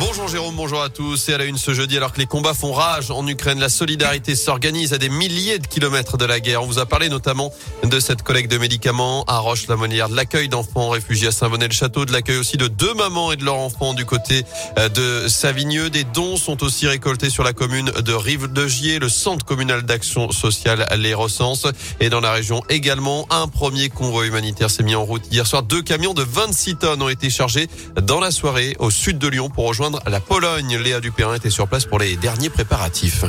Bonjour Jérôme, bonjour à tous. Et à la une ce jeudi, alors que les combats font rage en Ukraine, la solidarité s'organise à des milliers de kilomètres de la guerre. On vous a parlé notamment de cette collecte de médicaments à Roche-la-Monière, de l'accueil d'enfants réfugiés à Saint-Bonnet-le-Château, de l'accueil aussi de deux mamans et de leurs enfants du côté euh, de Savigneux. Des dons sont aussi récoltés sur la commune de Rive-de-Gier. Le centre communal d'action sociale les recense. Et dans la région également, un premier convoi humanitaire s'est mis en route hier soir. Deux camions de 26 tonnes ont été chargés dans la soirée au sud de Lyon pour rejoindre la Pologne. Léa Dupérin était sur place pour les derniers préparatifs.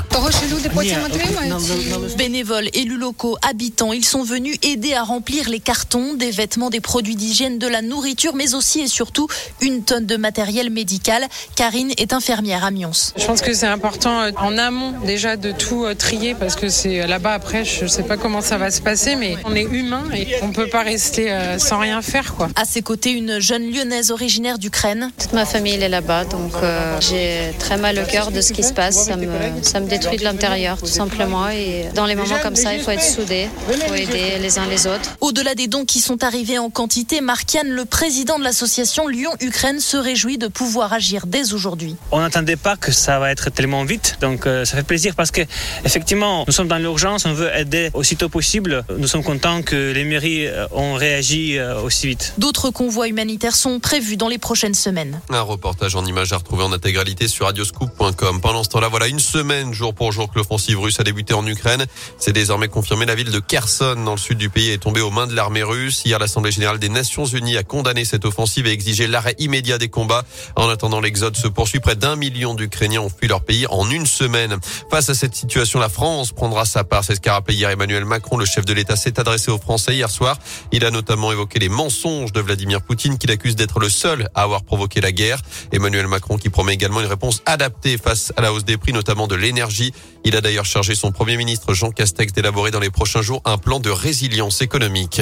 Bénévoles, élus locaux, habitants, ils sont venus aider à remplir les cartons, des vêtements, des produits d'hygiène, de la nourriture, mais aussi et surtout une tonne de matériel médical. Karine est infirmière à Mions. Je pense que c'est important euh, en amont déjà de tout euh, trier parce que c'est euh, là-bas après, je ne sais pas comment ça va se passer, mais on est humain et on ne peut pas rester sans rien faire. Quoi. À ses côtés, une jeune lyonnaise originaire d'Ukraine. Toute ma famille est là-bas, donc donc euh, j'ai très mal au cœur de ce qui se passe. Ça me, ça me détruit de l'intérieur, tout simplement. Et dans les moments comme ça, il faut être soudé, il faut aider les uns les autres. Au-delà des dons qui sont arrivés en quantité, Markian, le président de l'association Lyon-Ukraine, se réjouit de pouvoir agir dès aujourd'hui. On n'attendait pas que ça va être tellement vite, donc euh, ça fait plaisir parce que effectivement, nous sommes dans l'urgence, on veut aider aussitôt possible. Nous sommes contents que les mairies euh, ont réagi aussi vite. D'autres convois humanitaires sont prévus dans les prochaines semaines. Un reportage en images retrouver en intégralité sur radioscoop.com. Pendant ce temps-là, voilà une semaine jour pour jour que l'offensive russe a débuté en Ukraine. C'est désormais confirmé. La ville de Kherson, dans le sud du pays, est tombée aux mains de l'armée russe. Hier, l'Assemblée générale des Nations unies a condamné cette offensive et exigé l'arrêt immédiat des combats. En attendant, l'exode se poursuit. Près d'un million d'Ukrainiens ont fui leur pays en une semaine. Face à cette situation, la France prendra sa part. C'est ce qu'a rappelé hier Emmanuel Macron. Le chef de l'État s'est adressé aux Français hier soir. Il a notamment évoqué les mensonges de Vladimir Poutine qu'il accuse d'être le seul à avoir provoqué la guerre. Emmanuel Macron qui promet également une réponse adaptée face à la hausse des prix, notamment de l'énergie. Il a d'ailleurs chargé son Premier ministre Jean Castex d'élaborer dans les prochains jours un plan de résilience économique.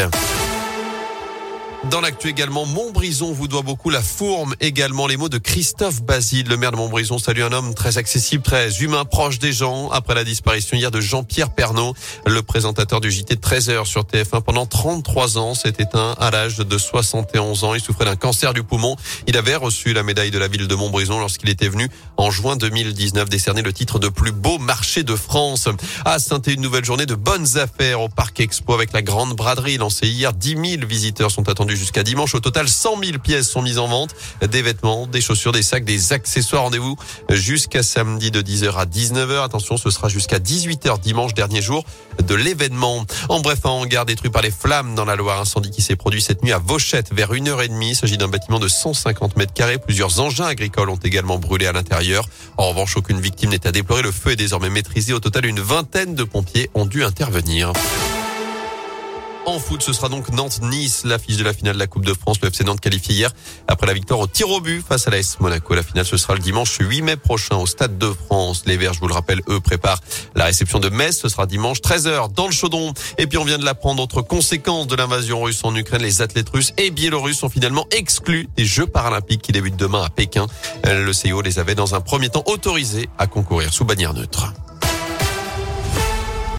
Dans l'actu également, Montbrison vous doit beaucoup la fourme. Également les mots de Christophe Basile, le maire de Montbrison. Salue un homme très accessible, très humain, proche des gens. Après la disparition hier de Jean-Pierre Pernaud, le présentateur du JT de 13h sur TF1 pendant 33 ans, s'est éteint à l'âge de 71 ans. Il souffrait d'un cancer du poumon. Il avait reçu la médaille de la ville de Montbrison lorsqu'il était venu en juin 2019 décerner le titre de plus beau marché de France. À saint une nouvelle journée de bonnes affaires au Parc Expo avec la grande braderie lancée hier. 10 000 visiteurs sont attendus jusqu'à dimanche. Au total, 100 000 pièces sont mises en vente. Des vêtements, des chaussures, des sacs, des accessoires. Rendez-vous jusqu'à samedi de 10h à 19h. Attention, ce sera jusqu'à 18h dimanche, dernier jour de l'événement. En bref, un hangar détruit par les flammes dans la Loire. Incendie qui s'est produit cette nuit à Vauchette vers 1h30. Il s'agit d'un bâtiment de 150 mètres carrés. Plusieurs engins agricoles ont également brûlé à l'intérieur. En revanche, aucune victime n'est à déplorer. Le feu est désormais maîtrisé. Au total, une vingtaine de pompiers ont dû intervenir. En foot, ce sera donc Nantes-Nice, l'affiche de la finale de la Coupe de France. Le FC Nantes qualifié hier après la victoire au tir au but face à l'AS Monaco. La finale, ce sera le dimanche 8 mai prochain au Stade de France. Les Verts, je vous le rappelle, eux préparent la réception de Metz. Ce sera dimanche 13h dans le Chaudron. Et puis on vient de l'apprendre, autre conséquence de l'invasion russe en Ukraine, les athlètes russes et biélorusses sont finalement exclus des Jeux paralympiques qui débutent demain à Pékin. Le CIO les avait dans un premier temps autorisés à concourir sous bannière neutre.